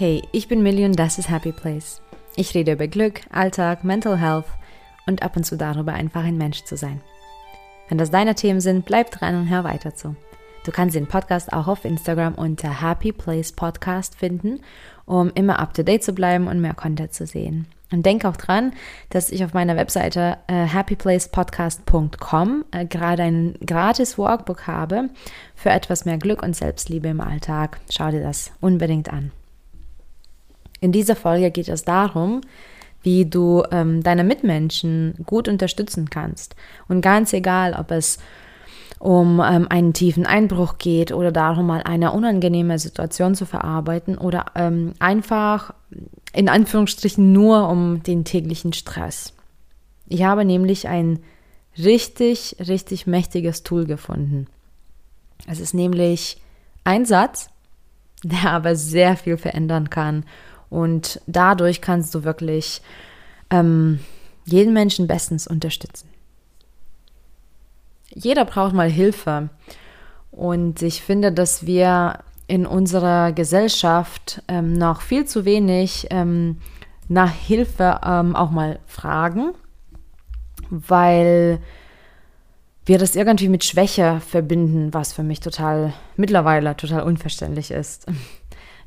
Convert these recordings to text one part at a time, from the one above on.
Hey, ich bin Millie und das ist Happy Place. Ich rede über Glück, Alltag, Mental Health und ab und zu darüber, einfach ein Mensch zu sein. Wenn das deine Themen sind, bleib dran und hör weiter zu. Du kannst den Podcast auch auf Instagram unter Happy Place Podcast finden, um immer up to date zu bleiben und mehr Content zu sehen. Und denk auch dran, dass ich auf meiner Webseite äh, happyplacepodcast.com äh, gerade ein gratis Workbook habe für etwas mehr Glück und Selbstliebe im Alltag. Schau dir das unbedingt an. In dieser Folge geht es darum, wie du ähm, deine Mitmenschen gut unterstützen kannst. Und ganz egal, ob es um ähm, einen tiefen Einbruch geht oder darum, mal eine unangenehme Situation zu verarbeiten oder ähm, einfach in Anführungsstrichen nur um den täglichen Stress. Ich habe nämlich ein richtig, richtig mächtiges Tool gefunden. Es ist nämlich ein Satz, der aber sehr viel verändern kann. Und dadurch kannst du wirklich ähm, jeden Menschen bestens unterstützen jeder braucht mal Hilfe. Und ich finde, dass wir in unserer Gesellschaft ähm, noch viel zu wenig ähm, nach Hilfe ähm, auch mal fragen, weil wir das irgendwie mit Schwäche verbinden, was für mich total mittlerweile total unverständlich ist.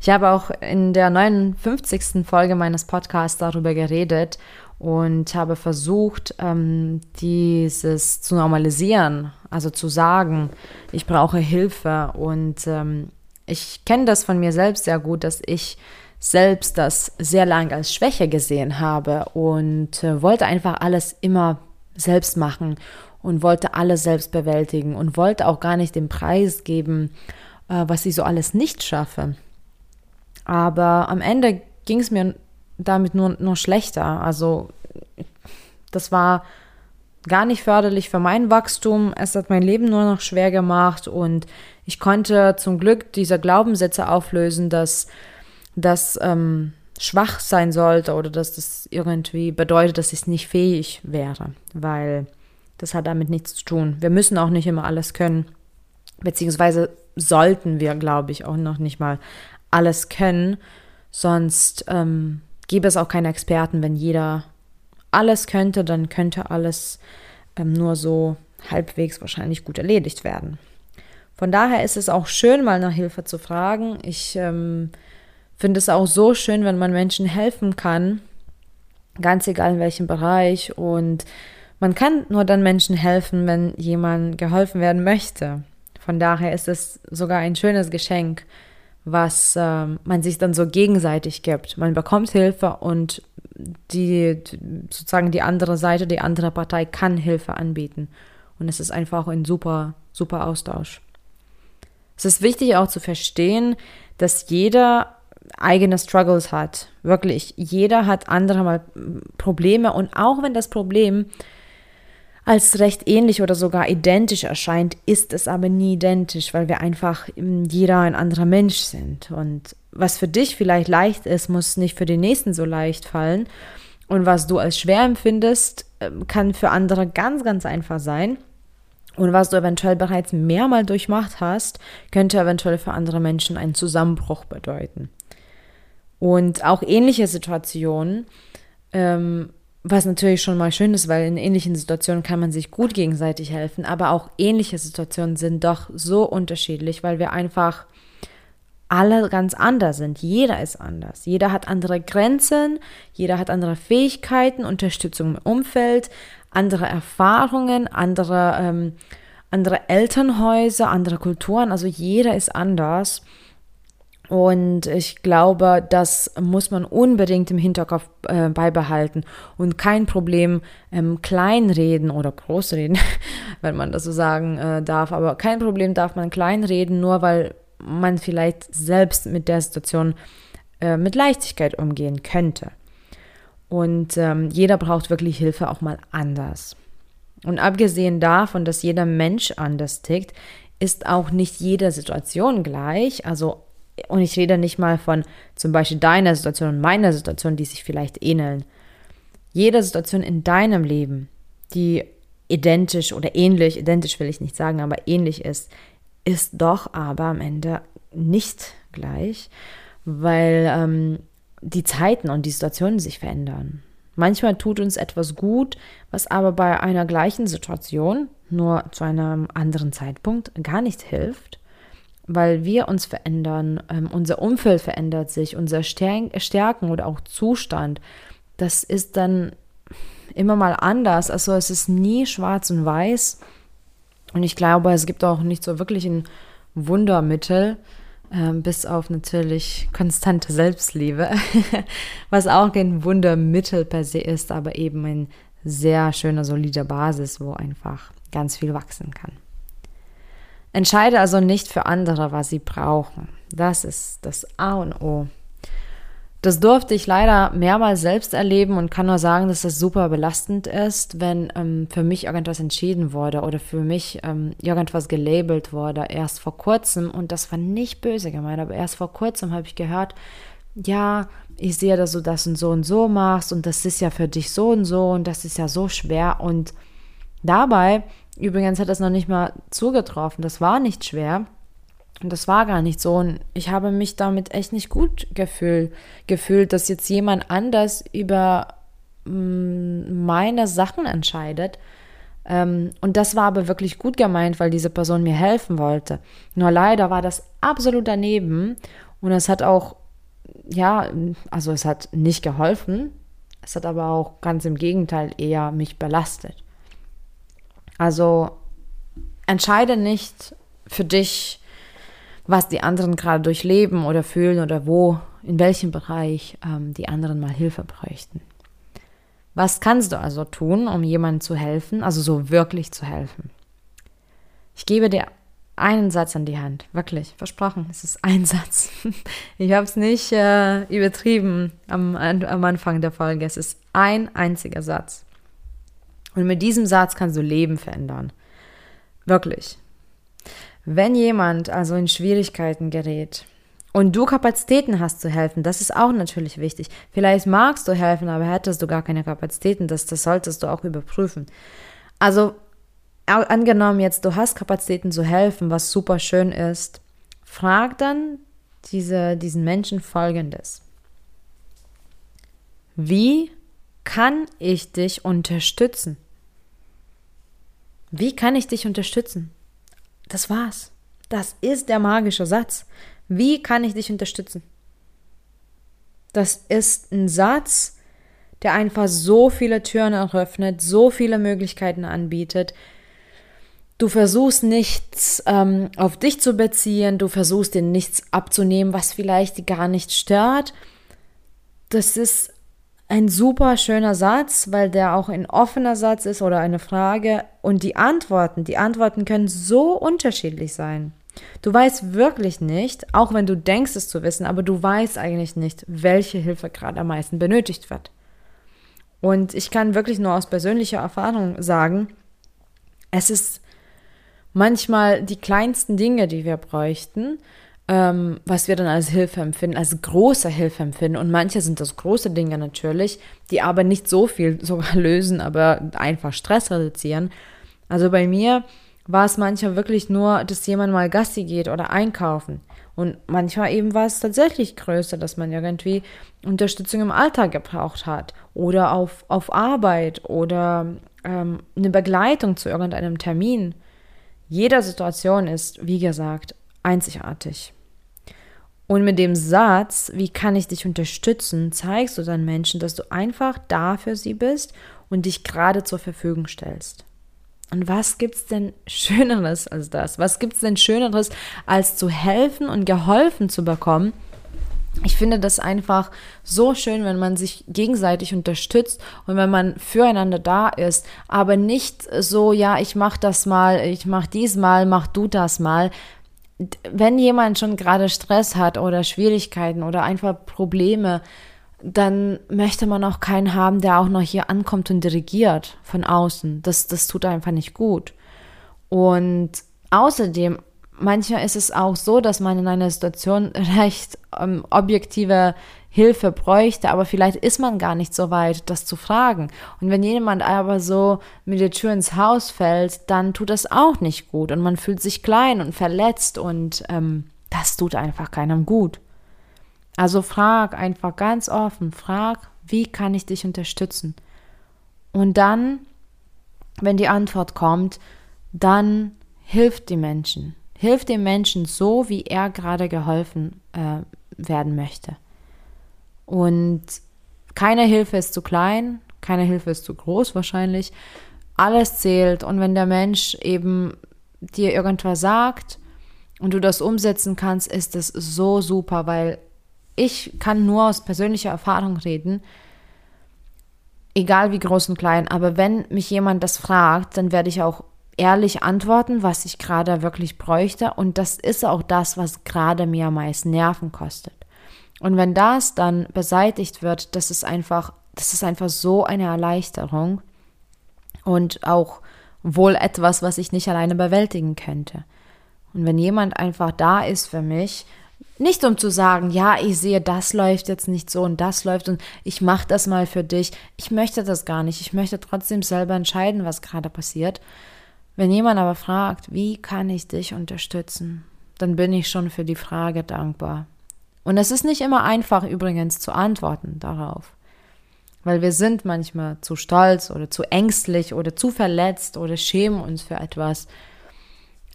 Ich habe auch in der 59. Folge meines Podcasts darüber geredet und habe versucht, ähm, dieses zu normalisieren, also zu sagen, ich brauche Hilfe. Und ähm, ich kenne das von mir selbst sehr gut, dass ich selbst das sehr lange als Schwäche gesehen habe und äh, wollte einfach alles immer selbst machen und wollte alles selbst bewältigen und wollte auch gar nicht den Preis geben, äh, was ich so alles nicht schaffe. Aber am Ende ging es mir damit nur, nur schlechter. Also das war gar nicht förderlich für mein Wachstum. Es hat mein Leben nur noch schwer gemacht und ich konnte zum Glück diese Glaubenssätze auflösen, dass das ähm, schwach sein sollte oder dass das irgendwie bedeutet, dass ich nicht fähig wäre, weil das hat damit nichts zu tun. Wir müssen auch nicht immer alles können, beziehungsweise sollten wir, glaube ich, auch noch nicht mal alles können, sonst ähm, gäbe es auch keine Experten, wenn jeder alles könnte, dann könnte alles ähm, nur so halbwegs wahrscheinlich gut erledigt werden. Von daher ist es auch schön, mal nach Hilfe zu fragen. Ich ähm, finde es auch so schön, wenn man Menschen helfen kann, ganz egal in welchem Bereich. Und man kann nur dann Menschen helfen, wenn jemand geholfen werden möchte. Von daher ist es sogar ein schönes Geschenk, was äh, man sich dann so gegenseitig gibt. Man bekommt Hilfe und die sozusagen die andere Seite, die andere Partei kann Hilfe anbieten. Und es ist einfach ein super, super Austausch. Es ist wichtig auch zu verstehen, dass jeder eigene Struggles hat. Wirklich, jeder hat andere mal Probleme und auch wenn das Problem als recht ähnlich oder sogar identisch erscheint, ist es aber nie identisch, weil wir einfach jeder ein anderer Mensch sind. Und was für dich vielleicht leicht ist, muss nicht für den nächsten so leicht fallen. Und was du als schwer empfindest, ähm, kann für andere ganz, ganz einfach sein. Und was du eventuell bereits mehrmal durchmacht hast, könnte eventuell für andere Menschen einen Zusammenbruch bedeuten. Und auch ähnliche Situationen ähm, was natürlich schon mal schön ist, weil in ähnlichen Situationen kann man sich gut gegenseitig helfen, aber auch ähnliche Situationen sind doch so unterschiedlich, weil wir einfach alle ganz anders sind. Jeder ist anders. Jeder hat andere Grenzen, jeder hat andere Fähigkeiten, Unterstützung im Umfeld, andere Erfahrungen, andere, ähm, andere Elternhäuser, andere Kulturen. Also jeder ist anders. Und ich glaube, das muss man unbedingt im Hinterkopf äh, beibehalten und kein Problem ähm, kleinreden oder großreden, wenn man das so sagen äh, darf. Aber kein Problem darf man kleinreden, nur weil man vielleicht selbst mit der Situation äh, mit Leichtigkeit umgehen könnte. Und ähm, jeder braucht wirklich Hilfe auch mal anders. Und abgesehen davon, dass jeder Mensch anders tickt, ist auch nicht jede Situation gleich. Also und ich rede nicht mal von zum Beispiel deiner Situation und meiner Situation, die sich vielleicht ähneln. Jede Situation in deinem Leben, die identisch oder ähnlich, identisch will ich nicht sagen, aber ähnlich ist, ist doch aber am Ende nicht gleich, weil ähm, die Zeiten und die Situationen sich verändern. Manchmal tut uns etwas gut, was aber bei einer gleichen Situation, nur zu einem anderen Zeitpunkt, gar nicht hilft, weil wir uns verändern, ähm, unser Umfeld verändert sich, unser Stärken oder auch Zustand. Das ist dann immer mal anders. Also es ist nie schwarz und weiß. Und ich glaube, es gibt auch nicht so wirklich ein Wundermittel, äh, bis auf natürlich konstante Selbstliebe, was auch kein Wundermittel per se ist, aber eben ein sehr schöner, solider Basis, wo einfach ganz viel wachsen kann. Entscheide also nicht für andere, was sie brauchen. Das ist das A und O. Das durfte ich leider mehrmals selbst erleben und kann nur sagen, dass das super belastend ist, wenn ähm, für mich irgendwas entschieden wurde oder für mich ähm, irgendwas gelabelt wurde. Erst vor kurzem, und das war nicht böse gemeint, aber erst vor kurzem habe ich gehört, ja, ich sehe, dass du das und so und so machst und das ist ja für dich so und so und das ist ja so schwer. Und dabei, übrigens hat das noch nicht mal zugetroffen, das war nicht schwer. Und das war gar nicht so. Und ich habe mich damit echt nicht gut gefühl, gefühlt, dass jetzt jemand anders über mm, meine Sachen entscheidet. Ähm, und das war aber wirklich gut gemeint, weil diese Person mir helfen wollte. Nur leider war das absolut daneben. Und es hat auch, ja, also es hat nicht geholfen. Es hat aber auch ganz im Gegenteil eher mich belastet. Also entscheide nicht für dich, was die anderen gerade durchleben oder fühlen oder wo, in welchem Bereich ähm, die anderen mal Hilfe bräuchten. Was kannst du also tun, um jemandem zu helfen, also so wirklich zu helfen? Ich gebe dir einen Satz an die Hand, wirklich, versprochen, es ist ein Satz. Ich habe es nicht äh, übertrieben am, am Anfang der Folge, es ist ein einziger Satz. Und mit diesem Satz kannst du Leben verändern. Wirklich. Wenn jemand also in Schwierigkeiten gerät und du Kapazitäten hast zu helfen, das ist auch natürlich wichtig. Vielleicht magst du helfen, aber hättest du gar keine Kapazitäten, das, das solltest du auch überprüfen. Also angenommen jetzt, du hast Kapazitäten zu helfen, was super schön ist, frag dann diese, diesen Menschen folgendes. Wie kann ich dich unterstützen? Wie kann ich dich unterstützen? Das war's. Das ist der magische Satz. Wie kann ich dich unterstützen? Das ist ein Satz, der einfach so viele Türen eröffnet, so viele Möglichkeiten anbietet. Du versuchst nichts ähm, auf dich zu beziehen, du versuchst dir nichts abzunehmen, was vielleicht gar nicht stört. Das ist ein super schöner Satz, weil der auch ein offener Satz ist oder eine Frage. Und die Antworten, die Antworten können so unterschiedlich sein. Du weißt wirklich nicht, auch wenn du denkst es zu wissen, aber du weißt eigentlich nicht, welche Hilfe gerade am meisten benötigt wird. Und ich kann wirklich nur aus persönlicher Erfahrung sagen, es ist manchmal die kleinsten Dinge, die wir bräuchten, ähm, was wir dann als Hilfe empfinden, als große Hilfe empfinden. Und manche sind das große Dinge natürlich, die aber nicht so viel sogar lösen, aber einfach Stress reduzieren. Also bei mir war es manchmal wirklich nur, dass jemand mal Gassi geht oder einkaufen. Und manchmal eben war es tatsächlich größer, dass man irgendwie Unterstützung im Alltag gebraucht hat oder auf, auf Arbeit oder ähm, eine Begleitung zu irgendeinem Termin. Jede Situation ist, wie gesagt, einzigartig. Und mit dem Satz, wie kann ich dich unterstützen, zeigst du dann Menschen, dass du einfach da für sie bist und dich gerade zur Verfügung stellst. Und was gibt es denn Schöneres als das? Was gibt es denn Schöneres, als zu helfen und geholfen zu bekommen? Ich finde das einfach so schön, wenn man sich gegenseitig unterstützt und wenn man füreinander da ist, aber nicht so, ja, ich mach das mal, ich mach dies mal, mach du das mal, wenn jemand schon gerade Stress hat oder Schwierigkeiten oder einfach Probleme, dann möchte man auch keinen haben, der auch noch hier ankommt und dirigiert von außen. Das, das tut einfach nicht gut. Und außerdem, manchmal ist es auch so, dass man in einer Situation recht ähm, objektive Hilfe bräuchte, aber vielleicht ist man gar nicht so weit, das zu fragen. Und wenn jemand aber so mit der Tür ins Haus fällt, dann tut das auch nicht gut und man fühlt sich klein und verletzt und ähm, das tut einfach keinem gut. Also frag einfach ganz offen, frag, wie kann ich dich unterstützen? Und dann, wenn die Antwort kommt, dann hilft die Menschen. Hilft dem Menschen so, wie er gerade geholfen äh, werden möchte. Und keine Hilfe ist zu klein, keine Hilfe ist zu groß wahrscheinlich. Alles zählt. Und wenn der Mensch eben dir irgendwas sagt und du das umsetzen kannst, ist es so super, weil ich kann nur aus persönlicher Erfahrung reden, egal wie groß und klein, aber wenn mich jemand das fragt, dann werde ich auch ehrlich antworten, was ich gerade wirklich bräuchte und das ist auch das, was gerade mir am meisten Nerven kostet. Und wenn das dann beseitigt wird, das ist einfach, das ist einfach so eine Erleichterung und auch wohl etwas, was ich nicht alleine bewältigen könnte. Und wenn jemand einfach da ist für mich nicht um zu sagen, ja, ich sehe, das läuft jetzt nicht so und das läuft und ich mache das mal für dich. Ich möchte das gar nicht. Ich möchte trotzdem selber entscheiden, was gerade passiert. Wenn jemand aber fragt, wie kann ich dich unterstützen, dann bin ich schon für die Frage dankbar. Und es ist nicht immer einfach übrigens zu antworten darauf, weil wir sind manchmal zu stolz oder zu ängstlich oder zu verletzt oder schämen uns für etwas.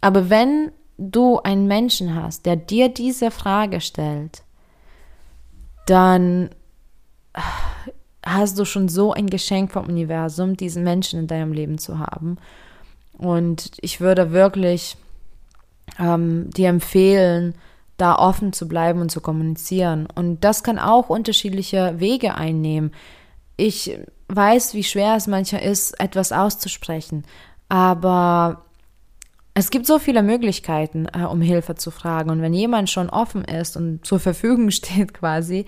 Aber wenn du einen Menschen hast, der dir diese Frage stellt, dann hast du schon so ein Geschenk vom Universum, diesen Menschen in deinem Leben zu haben. Und ich würde wirklich ähm, dir empfehlen, da offen zu bleiben und zu kommunizieren. Und das kann auch unterschiedliche Wege einnehmen. Ich weiß, wie schwer es manchmal ist, etwas auszusprechen, aber es gibt so viele Möglichkeiten, äh, um Hilfe zu fragen. Und wenn jemand schon offen ist und zur Verfügung steht quasi,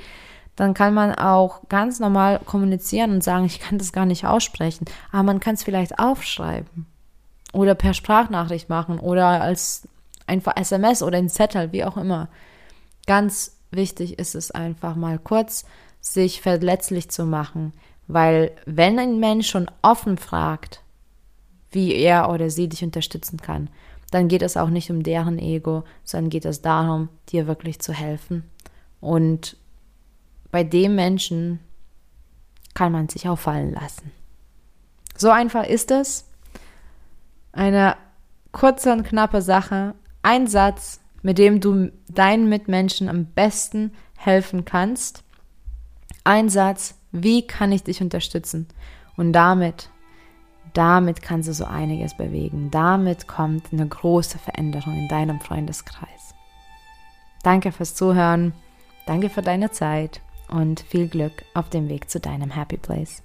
dann kann man auch ganz normal kommunizieren und sagen, ich kann das gar nicht aussprechen. Aber man kann es vielleicht aufschreiben oder per Sprachnachricht machen oder als einfach SMS oder ein Zettel, wie auch immer. Ganz wichtig ist es einfach mal kurz, sich verletzlich zu machen, weil wenn ein Mensch schon offen fragt, wie er oder sie dich unterstützen kann, dann geht es auch nicht um deren Ego, sondern geht es darum, dir wirklich zu helfen. Und bei dem Menschen kann man sich auch fallen lassen. So einfach ist es. Eine kurze und knappe Sache. Ein Satz, mit dem du deinen Mitmenschen am besten helfen kannst. Ein Satz, wie kann ich dich unterstützen? Und damit damit kannst du so einiges bewegen. Damit kommt eine große Veränderung in deinem Freundeskreis. Danke fürs Zuhören, danke für deine Zeit und viel Glück auf dem Weg zu deinem Happy Place.